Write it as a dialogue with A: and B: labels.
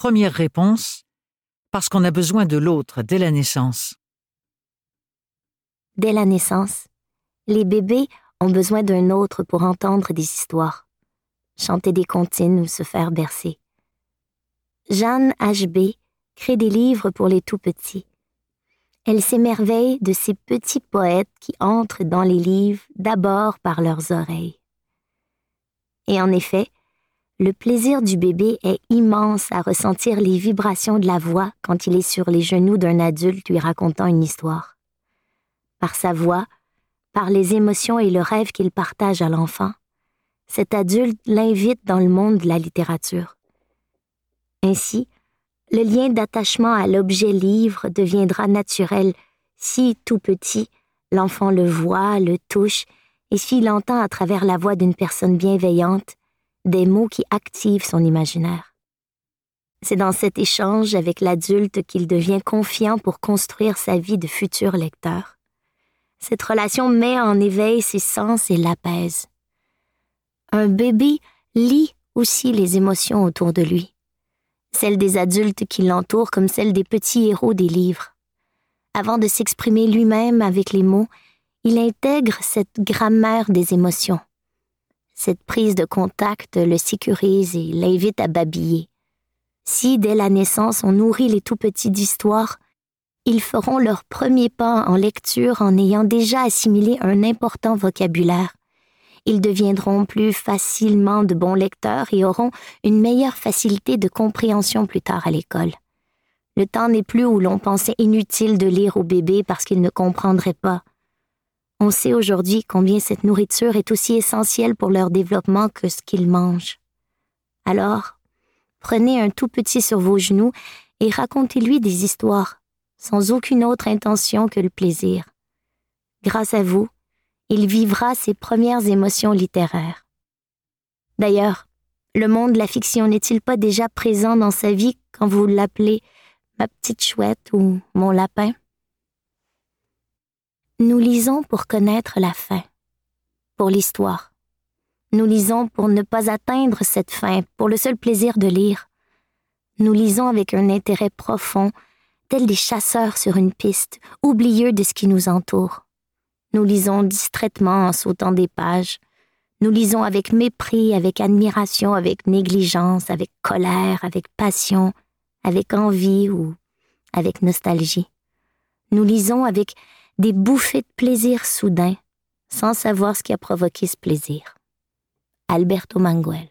A: Première réponse, parce qu'on a besoin de l'autre dès la naissance.
B: Dès la naissance, les bébés ont besoin d'un autre pour entendre des histoires, chanter des comptines ou se faire bercer. Jeanne H.B. crée des livres pour les tout petits. Elle s'émerveille de ces petits poètes qui entrent dans les livres d'abord par leurs oreilles. Et en effet, le plaisir du bébé est immense à ressentir les vibrations de la voix quand il est sur les genoux d'un adulte lui racontant une histoire. Par sa voix, par les émotions et le rêve qu'il partage à l'enfant, cet adulte l'invite dans le monde de la littérature. Ainsi, le lien d'attachement à l'objet livre deviendra naturel si, tout petit, l'enfant le voit, le touche, et s'il entend à travers la voix d'une personne bienveillante des mots qui activent son imaginaire. C'est dans cet échange avec l'adulte qu'il devient confiant pour construire sa vie de futur lecteur. Cette relation met en éveil ses sens et l'apaise. Un bébé lit aussi les émotions autour de lui, celles des adultes qui l'entourent comme celles des petits héros des livres. Avant de s'exprimer lui-même avec les mots, il intègre cette grammaire des émotions. Cette prise de contact le sécurise et l'invite à babiller. Si, dès la naissance, on nourrit les tout petits d'histoire, ils feront leur premier pas en lecture en ayant déjà assimilé un important vocabulaire. Ils deviendront plus facilement de bons lecteurs et auront une meilleure facilité de compréhension plus tard à l'école. Le temps n'est plus où l'on pensait inutile de lire au bébé parce qu'il ne comprendrait pas. On sait aujourd'hui combien cette nourriture est aussi essentielle pour leur développement que ce qu'ils mangent. Alors, prenez un tout petit sur vos genoux et racontez-lui des histoires, sans aucune autre intention que le plaisir. Grâce à vous, il vivra ses premières émotions littéraires. D'ailleurs, le monde de la fiction n'est-il pas déjà présent dans sa vie quand vous l'appelez ma petite chouette ou mon lapin? Nous lisons pour connaître la fin, pour l'histoire. Nous lisons pour ne pas atteindre cette fin, pour le seul plaisir de lire. Nous lisons avec un intérêt profond, tels des chasseurs sur une piste, oublieux de ce qui nous entoure. Nous lisons distraitement en sautant des pages. Nous lisons avec mépris, avec admiration, avec négligence, avec colère, avec passion, avec envie ou avec nostalgie. Nous lisons avec des bouffées de plaisir soudain, sans savoir ce qui a provoqué ce plaisir. Alberto Manguel.